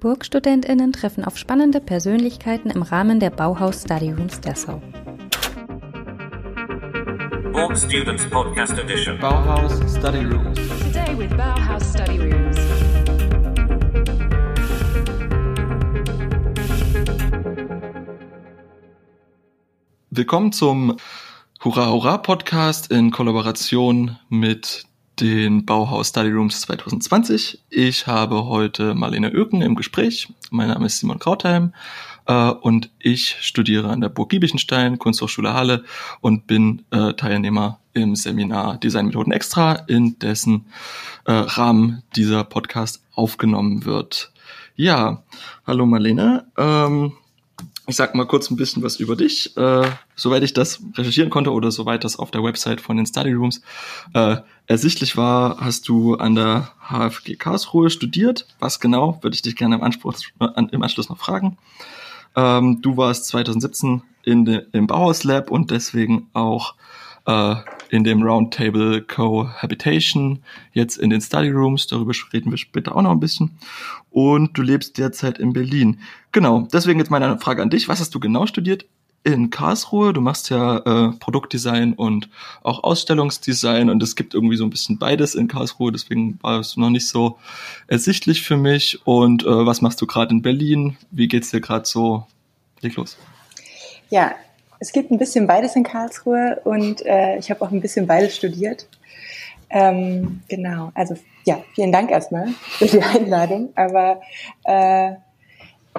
BurgstudentInnen treffen auf spannende Persönlichkeiten im Rahmen der Bauhaus Study Rooms Dessau. Borg Students Podcast Edition. Bauhaus Study Rooms. Today with Bauhaus Study Rooms. Willkommen zum Hurra Hurra Podcast in Kollaboration mit den Bauhaus Study Rooms 2020. Ich habe heute Marlene Öken im Gespräch. Mein Name ist Simon Krautheim äh, und ich studiere an der Burg Giebichenstein, Kunsthochschule Halle und bin äh, Teilnehmer im Seminar Designmethoden Extra, in dessen äh, Rahmen dieser Podcast aufgenommen wird. Ja, hallo Marlene. Ähm, ich sag mal kurz ein bisschen was über dich, äh, soweit ich das recherchieren konnte oder soweit das auf der Website von den Study Rooms äh, ersichtlich war, hast du an der HFG Karlsruhe studiert. Was genau, würde ich dich gerne im, Anspruch, äh, im Anschluss noch fragen. Ähm, du warst 2017 in de, im Bauhaus Lab und deswegen auch äh, in dem Roundtable Cohabitation, jetzt in den Study Rooms, darüber reden wir später auch noch ein bisschen. Und du lebst derzeit in Berlin. Genau, deswegen jetzt meine Frage an dich. Was hast du genau studiert in Karlsruhe? Du machst ja äh, Produktdesign und auch Ausstellungsdesign und es gibt irgendwie so ein bisschen beides in Karlsruhe, deswegen war es noch nicht so ersichtlich für mich. Und äh, was machst du gerade in Berlin? Wie geht's dir gerade so? Leg los. Ja, es gibt ein bisschen beides in Karlsruhe und äh, ich habe auch ein bisschen beides studiert. Ähm, genau, also ja, vielen Dank erstmal für die Einladung. Aber äh,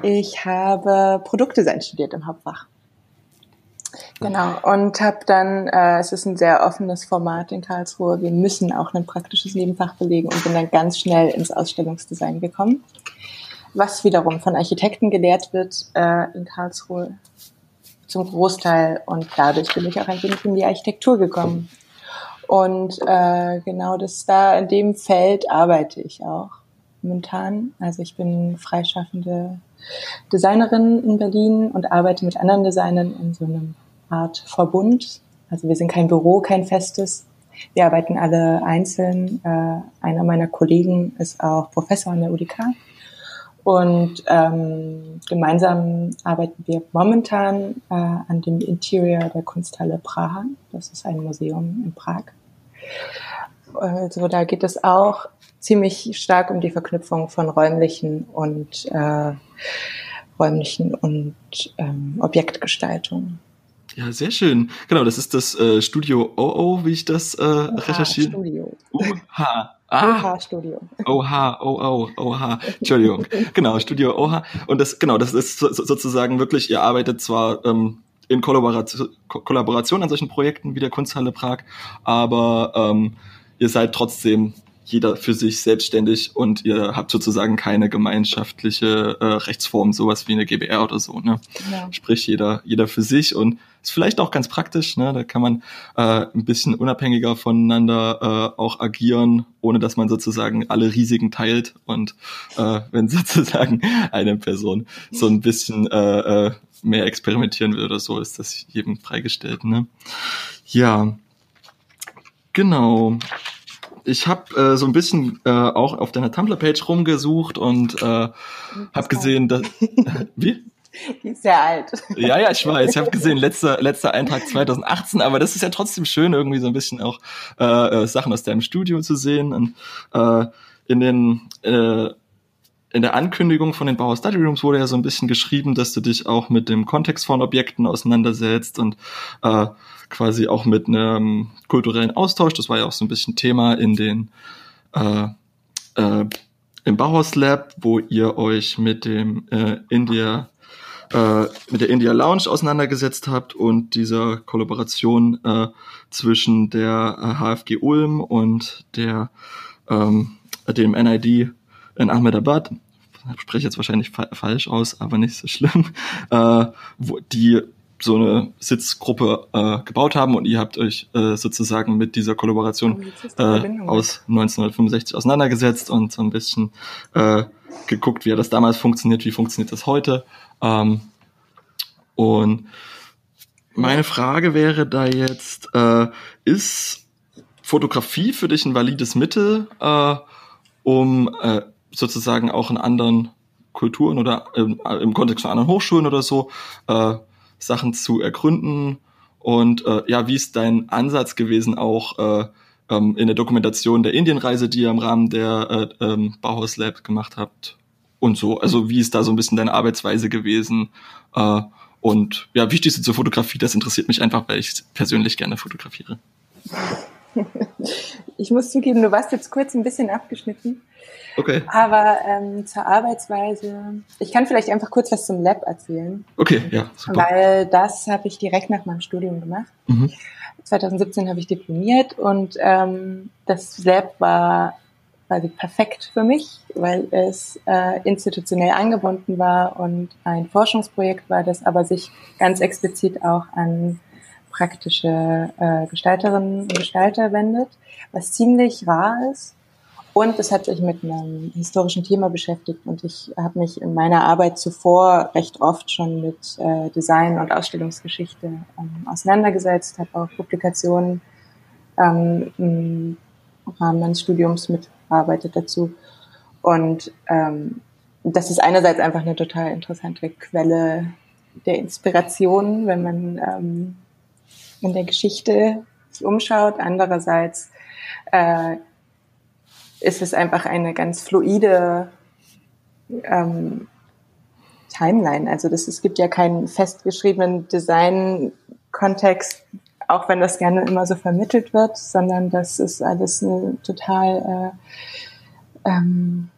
ich habe Produktdesign studiert im Hauptfach. Genau, und habe dann, äh, es ist ein sehr offenes Format in Karlsruhe, wir müssen auch ein praktisches Nebenfach belegen und bin dann ganz schnell ins Ausstellungsdesign gekommen, was wiederum von Architekten gelehrt wird äh, in Karlsruhe zum Großteil und dadurch bin ich auch ein wenig in die Architektur gekommen. Und äh, genau das da in dem Feld arbeite ich auch momentan. Also ich bin freischaffende Designerin in Berlin und arbeite mit anderen Designern in so einem Art Verbund. Also wir sind kein Büro, kein festes. Wir arbeiten alle einzeln. Äh, einer meiner Kollegen ist auch Professor an der UDK und ähm, gemeinsam arbeiten wir momentan äh, an dem Interior der Kunsthalle Praha. Das ist ein Museum in Prag. Also da geht es auch ziemlich stark um die Verknüpfung von räumlichen und äh, räumlichen und ähm, Objektgestaltung. Ja, sehr schön. Genau, das ist das äh, Studio OO, wie ich das äh, recherchiere. Studio. UH. Ah. OH Studio. Oha, oh, oh, oha. Entschuldigung. genau, Studio Oha. Und das, genau, das ist so, sozusagen wirklich, ihr arbeitet zwar ähm, in Kollaboration, Kollaboration an solchen Projekten wie der Kunsthalle Prag, aber ähm, ihr seid trotzdem jeder für sich selbstständig und ihr habt sozusagen keine gemeinschaftliche äh, Rechtsform, sowas wie eine GBR oder so. Ne? Ja. Sprich, jeder, jeder für sich und ist vielleicht auch ganz praktisch. Ne? Da kann man äh, ein bisschen unabhängiger voneinander äh, auch agieren, ohne dass man sozusagen alle Risiken teilt. Und äh, wenn sozusagen eine Person so ein bisschen äh, äh, mehr experimentieren will oder so, ist das jedem freigestellt. Ne? Ja, genau ich habe äh, so ein bisschen äh, auch auf deiner Tumblr-Page rumgesucht und äh, habe gesehen, dass wie? Die ist sehr alt. Ja, ja, ich weiß. Ich habe gesehen, letzter letzter Eintrag 2018, aber das ist ja trotzdem schön, irgendwie so ein bisschen auch äh, äh, Sachen aus deinem Studio zu sehen. Und äh, in den äh, in der Ankündigung von den Bauer Study Rooms wurde ja so ein bisschen geschrieben, dass du dich auch mit dem Kontext von Objekten auseinandersetzt und äh, quasi auch mit einem kulturellen Austausch. Das war ja auch so ein bisschen Thema in den äh, äh, im Bauhaus Lab, wo ihr euch mit dem äh, India äh, mit der India Lounge auseinandergesetzt habt und dieser Kollaboration äh, zwischen der äh, HFG Ulm und der ähm, dem NID in Ahmedabad, spreche jetzt wahrscheinlich fa falsch aus, aber nicht so schlimm, äh, wo die so eine Sitzgruppe äh, gebaut haben und ihr habt euch äh, sozusagen mit dieser Kollaboration äh, aus 1965 auseinandergesetzt und so ein bisschen äh, geguckt, wie das damals funktioniert, wie funktioniert das heute. Ähm, und meine Frage wäre da jetzt, äh, ist Fotografie für dich ein valides Mittel, äh, um äh, sozusagen auch einen anderen Kulturen oder ähm, im Kontext von anderen Hochschulen oder so äh, Sachen zu ergründen. Und äh, ja, wie ist dein Ansatz gewesen, auch äh, ähm, in der Dokumentation der Indienreise, die ihr im Rahmen der äh, ähm, Bauhaus Lab gemacht habt und so? Also wie ist da so ein bisschen deine Arbeitsweise gewesen? Äh, und ja, wichtigste zur Fotografie, das interessiert mich einfach, weil ich persönlich gerne fotografiere. Ich muss zugeben, du warst jetzt kurz ein bisschen abgeschnitten. Okay. Aber ähm, zur Arbeitsweise, ich kann vielleicht einfach kurz was zum Lab erzählen. Okay, ja, super. Weil das habe ich direkt nach meinem Studium gemacht. Mhm. 2017 habe ich diplomiert und ähm, das Lab war quasi perfekt für mich, weil es äh, institutionell angebunden war und ein Forschungsprojekt war, das aber sich ganz explizit auch an praktische äh, Gestalterinnen und Gestalter wendet, was ziemlich rar ist. Und es hat sich mit einem historischen Thema beschäftigt und ich habe mich in meiner Arbeit zuvor recht oft schon mit äh, Design und Ausstellungsgeschichte ähm, auseinandergesetzt, habe auch Publikationen ähm, im Rahmen meines Studiums mitgearbeitet dazu. Und ähm, das ist einerseits einfach eine total interessante Quelle der Inspiration, wenn man ähm, in der Geschichte sich umschaut. Andererseits äh, ist es einfach eine ganz fluide ähm, Timeline. Also das, es gibt ja keinen festgeschriebenen Design-Kontext, auch wenn das gerne immer so vermittelt wird, sondern das ist alles eine total äh, ähm,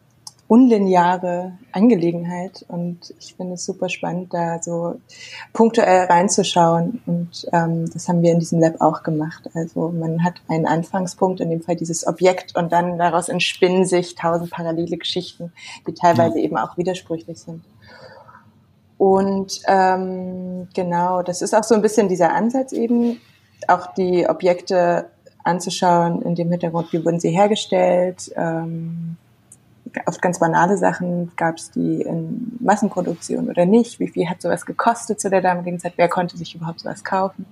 unlineare Angelegenheit und ich finde es super spannend, da so punktuell reinzuschauen und ähm, das haben wir in diesem Lab auch gemacht. Also man hat einen Anfangspunkt, in dem Fall dieses Objekt und dann daraus entspinnen sich tausend parallele Geschichten, die teilweise eben auch widersprüchlich sind. Und ähm, genau, das ist auch so ein bisschen dieser Ansatz eben, auch die Objekte anzuschauen, in dem Hintergrund, wie wurden sie hergestellt, ähm, oft ganz banale Sachen. Gab es die in Massenproduktion oder nicht? Wie viel hat sowas gekostet zu der damaligen Zeit? Wer konnte sich überhaupt sowas kaufen?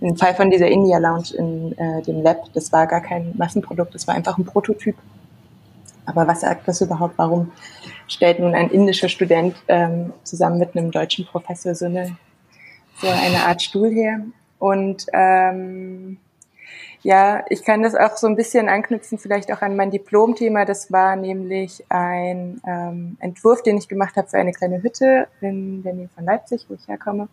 Im Fall von dieser India Lounge in äh, dem Lab, das war gar kein Massenprodukt, das war einfach ein Prototyp. Aber was sagt das überhaupt? Warum stellt nun ein indischer Student ähm, zusammen mit einem deutschen Professor so eine, so eine Art Stuhl her? Und ähm, ja, ich kann das auch so ein bisschen anknüpfen, vielleicht auch an mein Diplomthema. Das war nämlich ein ähm, Entwurf, den ich gemacht habe für eine kleine Hütte in der Nähe von Leipzig, wo ich herkomme.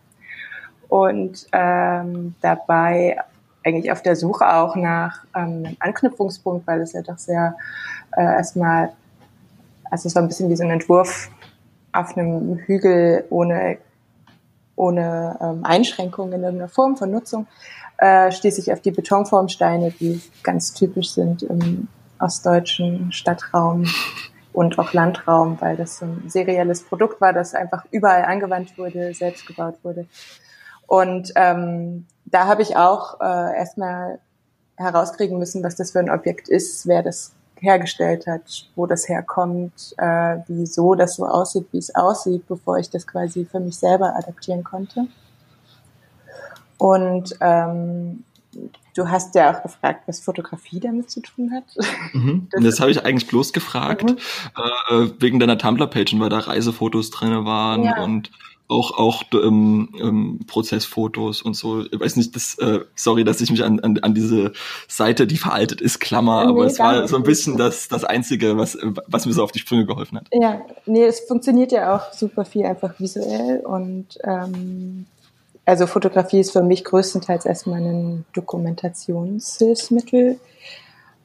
Und ähm, dabei eigentlich auf der Suche auch nach ähm, einem Anknüpfungspunkt, weil es ja doch sehr äh, erstmal, also es war ein bisschen wie so ein Entwurf auf einem Hügel ohne, ohne ähm, Einschränkungen in irgendeiner Form von Nutzung äh, stieß ich auf die Betonformsteine, die ganz typisch sind im ostdeutschen Stadtraum und auch Landraum, weil das so ein serielles Produkt war, das einfach überall angewandt wurde, selbst gebaut wurde. Und ähm, da habe ich auch äh, erstmal herauskriegen müssen, was das für ein Objekt ist, wer das hergestellt hat, wo das herkommt, äh, wieso das so aussieht, wie es aussieht, bevor ich das quasi für mich selber adaptieren konnte. Und ähm, du hast ja auch gefragt, was Fotografie damit zu tun hat. Mhm. Das, das habe ich eigentlich bloß gefragt, mhm. äh, wegen deiner Tumblr-Page, weil da Reisefotos drin waren ja. und auch auch ähm, ähm, Prozessfotos und so. Ich weiß nicht, das, äh, sorry, dass ich mich an, an, an diese Seite, die veraltet ist, klammer, nee, aber es war so ein bisschen das, das Einzige, was, was mir so auf die Sprünge geholfen hat. Ja, nee, es funktioniert ja auch super viel einfach visuell und ähm, also Fotografie ist für mich größtenteils erstmal ein Dokumentationshilfsmittel.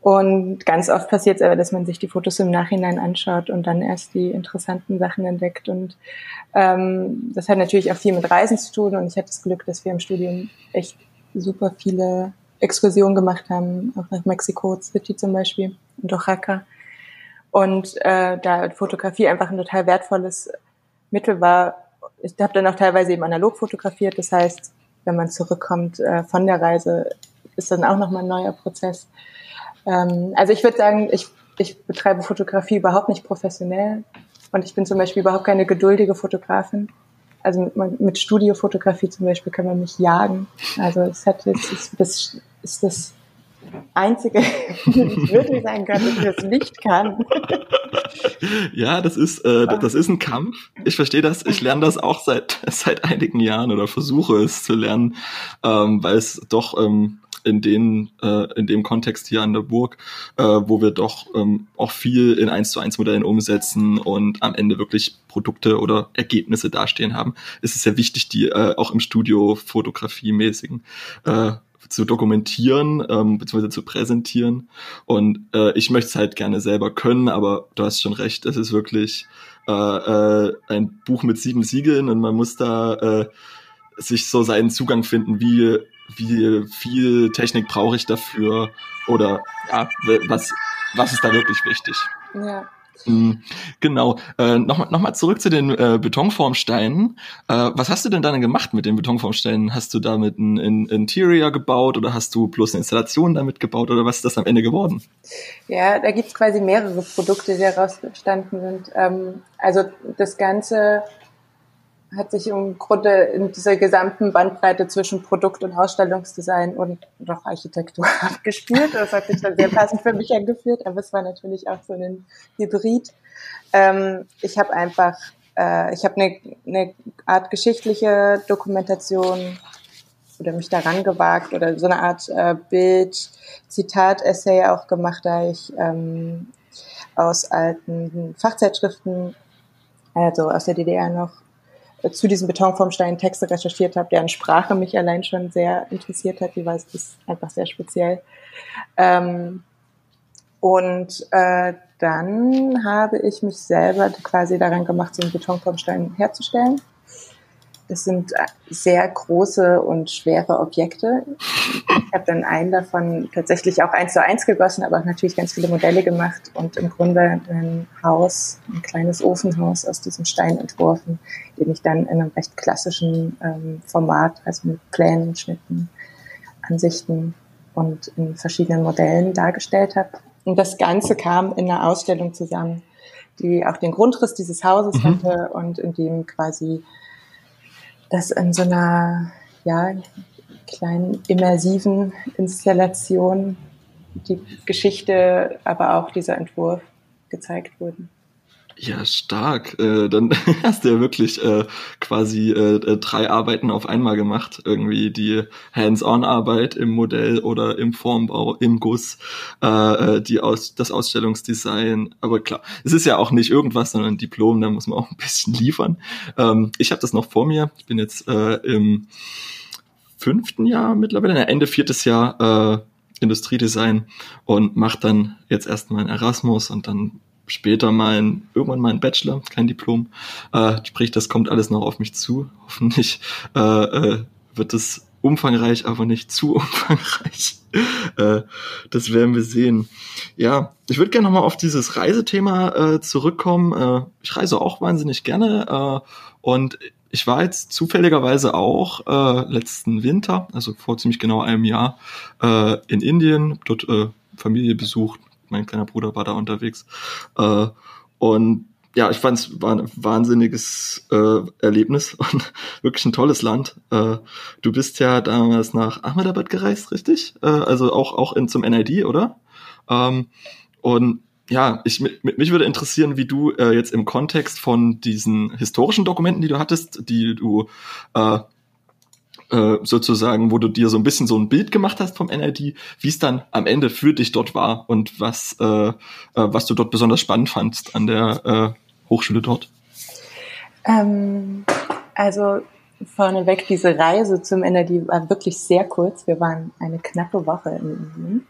Und ganz oft passiert es aber, dass man sich die Fotos im Nachhinein anschaut und dann erst die interessanten Sachen entdeckt. Und ähm, das hat natürlich auch viel mit Reisen zu tun. Und ich hatte das Glück, dass wir im Studium echt super viele Exkursionen gemacht haben, auch nach Mexico City zum Beispiel und Oaxaca. Und äh, da Fotografie einfach ein total wertvolles Mittel war, ich habe dann auch teilweise eben analog fotografiert. Das heißt, wenn man zurückkommt äh, von der Reise, ist dann auch nochmal ein neuer Prozess. Ähm, also ich würde sagen, ich, ich betreibe Fotografie überhaupt nicht professionell und ich bin zum Beispiel überhaupt keine geduldige Fotografin. Also mit, mit Studiofotografie zum Beispiel kann man mich jagen. Also es hat jetzt ist das, ist das Einzige, die ich wirklich sagen kann, dass ich das nicht kann. Ja, das ist, äh, das ist ein Kampf. Ich verstehe das. Ich lerne das auch seit, seit einigen Jahren oder versuche es zu lernen, ähm, weil es doch ähm, in, den, äh, in dem Kontext hier an der Burg, äh, wo wir doch ähm, auch viel in 1 zu 1 Modellen umsetzen und am Ende wirklich Produkte oder Ergebnisse dastehen haben, ist es sehr wichtig, die äh, auch im Studio fotografiemäßigen äh, zu dokumentieren ähm, bzw. zu präsentieren. Und äh, ich möchte es halt gerne selber können, aber du hast schon recht, es ist wirklich äh, äh, ein Buch mit sieben Siegeln und man muss da äh, sich so seinen Zugang finden, wie wie viel Technik brauche ich dafür oder ja, was, was ist da wirklich wichtig? Ja. Mhm, Genau. Äh, Nochmal noch mal zurück zu den äh, Betonformsteinen. Äh, was hast du denn dann gemacht mit den Betonformsteinen? Hast du damit ein, ein Interior gebaut oder hast du bloß eine Installation damit gebaut oder was ist das am Ende geworden? Ja, da gibt's quasi mehrere Produkte, die daraus entstanden sind. Ähm, also das Ganze hat sich im Grunde in dieser gesamten Bandbreite zwischen Produkt- und Ausstellungsdesign und noch Architektur abgespielt. Das hat sich dann sehr passend für mich angeführt, aber es war natürlich auch so ein Hybrid. Ähm, ich habe einfach, äh, ich habe eine, eine Art geschichtliche Dokumentation oder mich daran gewagt oder so eine Art äh, Bild-Zitat-Essay auch gemacht, da ich ähm, aus alten Fachzeitschriften, also aus der DDR noch, zu diesen Betonformsteinen Texte recherchiert habe, deren Sprache mich allein schon sehr interessiert hat. Die war ist einfach sehr speziell. Ähm, und äh, dann habe ich mich selber quasi daran gemacht, so einen Betonformstein herzustellen. Das sind sehr große und schwere Objekte. Ich habe dann einen davon tatsächlich auch eins zu eins gegossen, aber auch natürlich ganz viele Modelle gemacht und im Grunde ein Haus, ein kleines Ofenhaus aus diesem Stein entworfen, den ich dann in einem recht klassischen ähm, Format, also mit Plänen, Schnitten, Ansichten und in verschiedenen Modellen dargestellt habe. Und das Ganze kam in einer Ausstellung zusammen, die auch den Grundriss dieses Hauses Mhm. hatte und in dem quasi das in so einer ja, kleinen immersiven Installation die Geschichte, aber auch dieser Entwurf gezeigt wurden. Ja, stark. Äh, dann hast du ja wirklich äh, quasi äh, äh, drei Arbeiten auf einmal gemacht. Irgendwie die Hands-on-Arbeit im Modell oder im Formbau, im Guss, äh, äh, die aus, das Ausstellungsdesign. Aber klar, es ist ja auch nicht irgendwas, sondern ein Diplom, da muss man auch ein bisschen liefern. Ähm, ich habe das noch vor mir. Ich bin jetzt äh, im fünften Jahr mittlerweile, Ende viertes Jahr äh, Industriedesign und mache dann jetzt erstmal ein Erasmus und dann später mein, irgendwann mal ein Bachelor, kein Diplom. Äh, sprich, das kommt alles noch auf mich zu. Hoffentlich äh, äh, wird es umfangreich, aber nicht zu umfangreich. äh, das werden wir sehen. Ja, ich würde gerne nochmal auf dieses Reisethema äh, zurückkommen. Äh, ich reise auch wahnsinnig gerne äh, und ich war jetzt zufälligerweise auch äh, letzten Winter, also vor ziemlich genau einem Jahr, äh, in Indien, dort äh, Familie besucht, mein kleiner Bruder war da unterwegs. Äh, und ja, ich fand es war ein wahnsinniges äh, Erlebnis und wirklich ein tolles Land. Äh, du bist ja damals nach Ahmedabad gereist, richtig? Äh, also auch, auch in, zum NID, oder? Ähm, und ja, ich, mi- mich würde interessieren, wie du äh, jetzt im Kontext von diesen historischen Dokumenten, die du hattest, die du äh, äh, sozusagen, wo du dir so ein bisschen so ein Bild gemacht hast vom NID, wie es dann am Ende für dich dort war und was, äh, äh, was du dort besonders spannend fandst an der äh, Hochschule dort. Ähm, also vorneweg, diese Reise zum NRD war wirklich sehr kurz. Wir waren eine knappe Woche in Indien.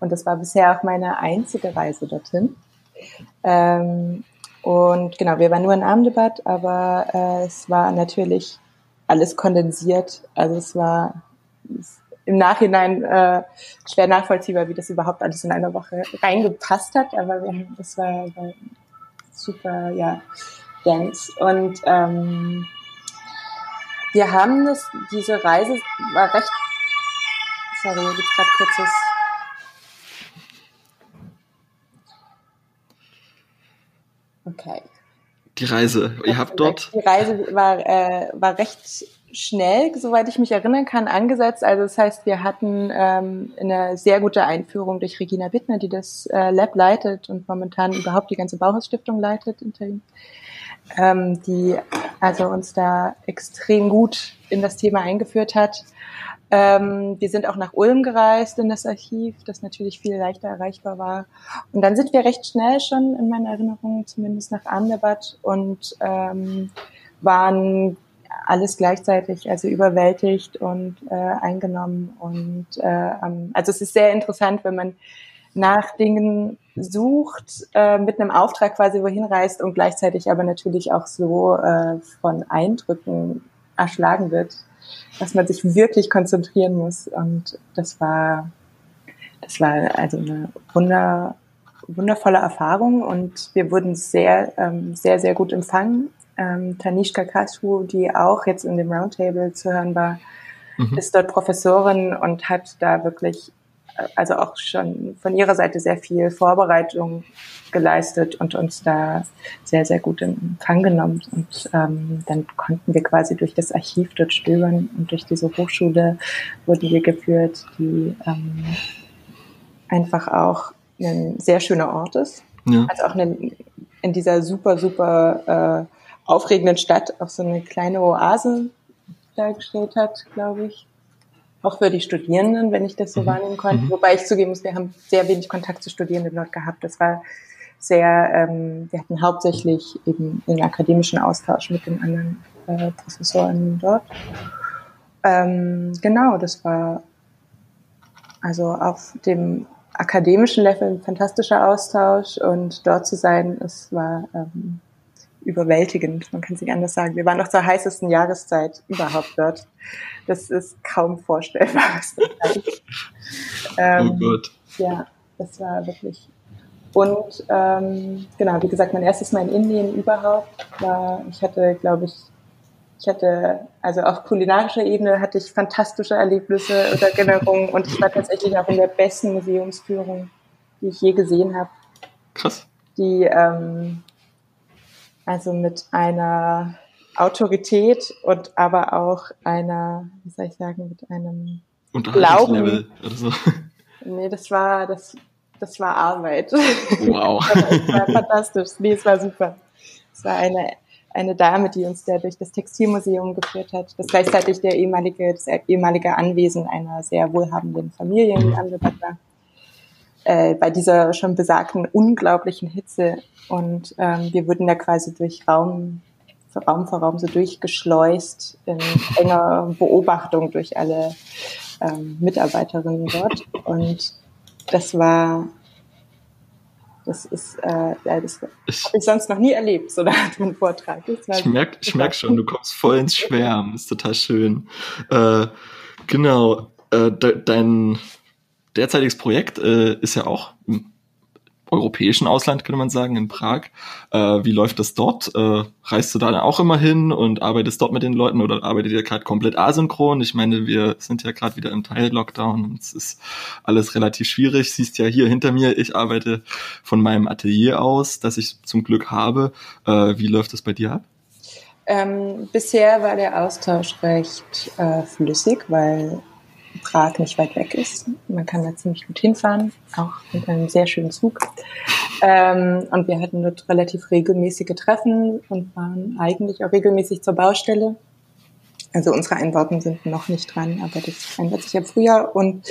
Und das war bisher auch meine einzige Reise dorthin. Ähm, und genau, wir waren nur in Ahmedabad, aber äh, es war natürlich alles kondensiert. Also es war im Nachhinein äh, schwer nachvollziehbar, wie das überhaupt alles in einer Woche reingepasst hat. Aber es war, war super, ja, dense. Und ähm, wir haben das, diese Reise war recht, sorry, hier gibt's gerade kurzes, okay. Die Reise, ihr habt dort, Die Reise war, äh, war recht schnell, soweit ich mich erinnern kann, angesetzt. Also das heißt, wir hatten ähm, eine sehr gute Einführung durch Regina Wittner, die das äh, Lab leitet und momentan überhaupt die ganze Bauhausstiftung leitet, ähm, die also uns da extrem gut in das Thema eingeführt hat. Ähm, wir sind auch nach Ulm gereist in das Archiv, das natürlich viel leichter erreichbar war. Und dann sind wir recht schnell schon in meiner Erinnerung zumindest nach Ahmedabad und ähm, waren alles gleichzeitig, also überwältigt und äh, eingenommen. Und äh, also es ist sehr interessant, wenn man nach Dingen sucht, äh, mit einem Auftrag quasi wohin reist und gleichzeitig aber natürlich auch so äh, von Eindrücken erschlagen wird, dass man sich wirklich konzentrieren muss. Und das war, das war also eine wunder, wundervolle Erfahrung und wir wurden sehr, ähm, sehr, sehr gut empfangen ähm, Tanishka Kashu, die auch jetzt in dem Roundtable zu hören war, mhm. ist dort Professorin und hat da wirklich, also auch schon von ihrer Seite sehr viel Vorbereitung geleistet und uns da sehr, sehr gut in Empfang genommen. Und ähm, dann konnten wir quasi durch das Archiv dort stöbern und durch diese Hochschule wurden wir geführt, die ähm, einfach auch ein sehr schöner Ort ist. Ja. Also auch eine, in dieser super, super äh, aufregenden Stadt auch so eine kleine Oase dargestellt hat, glaube ich. Auch für die Studierenden, wenn ich das so mhm. wahrnehmen konnte. Mhm. Wobei ich zugeben muss, wir haben sehr wenig Kontakt zu Studierenden dort gehabt. Das war sehr, ähm, wir hatten hauptsächlich eben den akademischen Austausch mit den anderen äh, Professoren dort. Ähm, genau, das war also auf dem akademischen Level ein fantastischer Austausch und dort zu sein, es war ähm, überwältigend. Man kann es nicht anders sagen. Wir waren noch zur heißesten Jahreszeit überhaupt dort. Das ist kaum vorstellbar. ähm, oh Gott. Ja, das war wirklich. Und ähm, genau, wie gesagt, mein erstes Mal in Indien überhaupt war, ich hatte, glaube ich, ich hatte, also auf kulinarischer Ebene hatte ich fantastische Erlebnisse und Erinnerungen und ich war tatsächlich auch in der besten Museumsführung, die ich je gesehen habe. Krass. Die ähm, also mit einer Autorität und aber auch einer, wie soll ich sagen, mit einem Glauben. Oder so. Nee, das war, das, das war Arbeit. Wow. das war fantastisch. Nee, es war super. Es war eine, eine Dame, die uns da durch das Textilmuseum geführt hat, das gleichzeitig der ehemalige, das ehemalige Anwesen einer sehr wohlhabenden Familie in Angebat war äh, bei dieser schon besagten unglaublichen Hitze. Und ähm, wir wurden da quasi durch Raum, Raum für Raum so durchgeschleust in enger Beobachtung durch alle ähm, Mitarbeiterinnen dort. Und das war das ist, äh, ja, das habe ich sonst noch nie erlebt, so Art von Vortrag. ich merke ich merk schon, du kommst voll ins Schwärmen, ist total schön. Äh, genau, äh, de dein, derzeitiges Projekt äh, ist ja auch im europäischen Ausland, könnte man sagen, in Prag. Äh, wie läuft das dort? Äh, reist du da dann auch immer hin und arbeitest dort mit den Leuten oder arbeitet ihr gerade komplett asynchron? Ich meine, wir sind ja gerade wieder im Teil-Lockdown und es ist alles relativ schwierig. Siehst ja hier hinter mir, ich arbeite von meinem Atelier aus, das ich zum Glück habe. Äh, wie läuft das bei dir ab? Ähm, bisher war der Austausch recht äh, flüssig, weil Prag nicht weit weg ist. Man kann da ziemlich gut hinfahren, auch mit einem sehr schönen Zug. Ähm, und wir hatten dort relativ regelmäßige Treffen und waren eigentlich auch regelmäßig zur Baustelle. Also unsere Einbauten sind noch nicht dran, aber das ändert sich ja früher. Und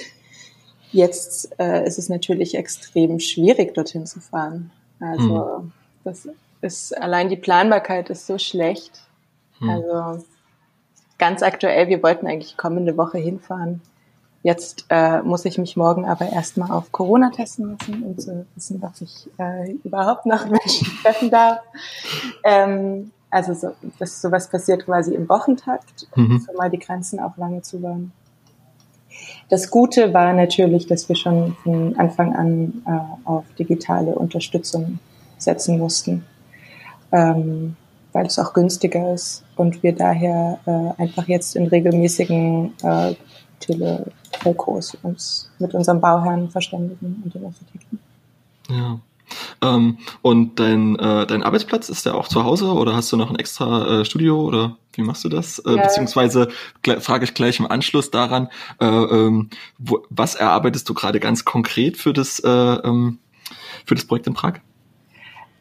jetzt äh, ist es natürlich extrem schwierig, dorthin zu fahren. Also mhm. das ist allein die Planbarkeit ist so schlecht. Mhm. Also ganz aktuell, wir wollten eigentlich kommende Woche hinfahren. Jetzt äh, muss ich mich morgen aber erstmal auf Corona testen lassen, um zu wissen, was ich äh, überhaupt noch Menschen treffen darf. Ähm, also so, dass sowas passiert quasi im Wochentakt, um mhm. mal die Grenzen auch lange zu waren. Das Gute war natürlich, dass wir schon von Anfang an äh, auf digitale Unterstützung setzen mussten, ähm, weil es auch günstiger ist und wir daher äh, einfach jetzt in regelmäßigen äh, Telefokos uns mit unserem Bauherrn verständigen und den Architekten. Ja. Ähm, und dein, äh, dein Arbeitsplatz, ist der auch zu Hause oder hast du noch ein extra äh, Studio oder wie machst du das? Äh, Ja. Beziehungsweise frage ich gleich im Anschluss daran, äh, ähm, wo, was erarbeitest du gerade ganz konkret für das, äh, ähm, für das Projekt in Prag?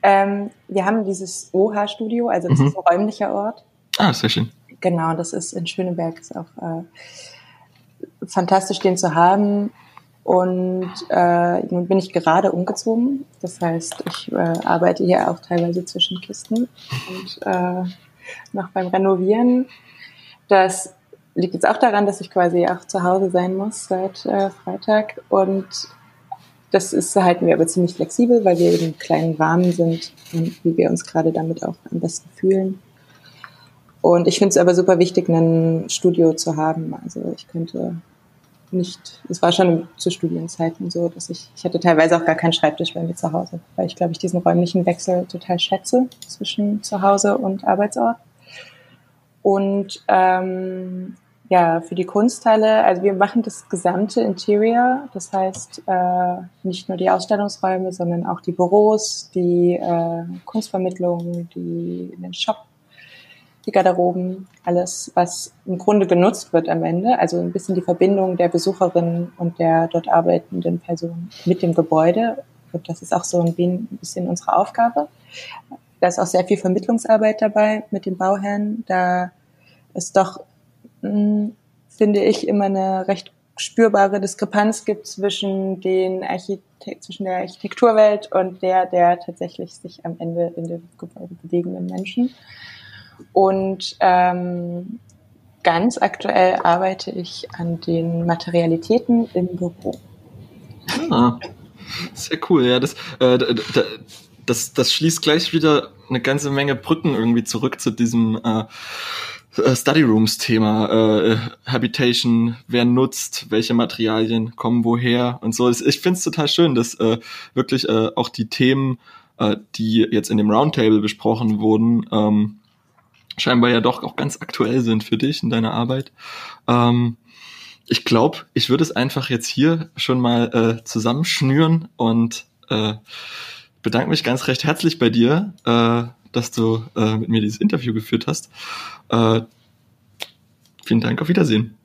Ähm, wir haben dieses OH-Studio, also das Mhm. ist ein räumlicher Ort. Ah, sehr schön. Genau, das ist in Schöneberg, ist auch äh, fantastisch, den zu haben. Und äh, nun bin ich gerade umgezogen. Das heißt, ich äh, arbeite hier auch teilweise zwischen Kisten und äh, noch beim Renovieren. Das liegt jetzt auch daran, dass ich quasi auch zu Hause sein muss seit äh, Freitag. Und das ist, halten wir aber ziemlich flexibel, weil wir eben kleinen Rahmen sind und wie wir uns gerade damit auch am besten fühlen. Und ich finde es aber super wichtig, ein Studio zu haben. Also ich könnte nicht, es war schon zu Studienzeiten so, dass ich, ich hatte teilweise auch gar keinen Schreibtisch bei mir zu Hause, weil ich glaube, ich diesen räumlichen Wechsel total schätze zwischen zu Hause und Arbeitsort. Und ähm, ja, für die Kunstteile, also wir machen das gesamte Interior, das heißt äh, nicht nur die Ausstellungsräume, sondern auch die Büros, die äh, Kunstvermittlung, die den Shop, die Garderoben, alles, was im Grunde genutzt wird am Ende. Also ein bisschen die Verbindung der Besucherin und der dort arbeitenden Person mit dem Gebäude. Und das ist auch so ein bisschen unsere Aufgabe. Da ist auch sehr viel Vermittlungsarbeit dabei mit den Bauherren. Da ist doch, mh, finde ich, immer eine recht spürbare Diskrepanz gibt zwischen den Architekt zwischen der Architekturwelt und der der tatsächlich sich am Ende in dem Gebäude bewegenden Menschen. Und ähm, ganz aktuell arbeite ich an den Materialitäten im Büro. Ah, sehr cool. Ja, das, äh, d- d- das, das schließt gleich wieder eine ganze Menge Brücken irgendwie zurück zu diesem äh, Study Rooms Thema. Äh, Habitation, wer nutzt, welche Materialien kommen woher und so. Ich finde es total schön, dass äh, wirklich äh, auch die Themen, äh, die jetzt in dem Roundtable besprochen wurden, ähm, scheinbar ja doch auch ganz aktuell sind für dich in deiner Arbeit. Ähm, ich glaube, ich würde es einfach jetzt hier schon mal äh, zusammenschnüren und äh, bedanke mich ganz recht herzlich bei dir, äh, dass du äh, mit mir dieses Interview geführt hast. Äh, vielen Dank, auf Wiedersehen.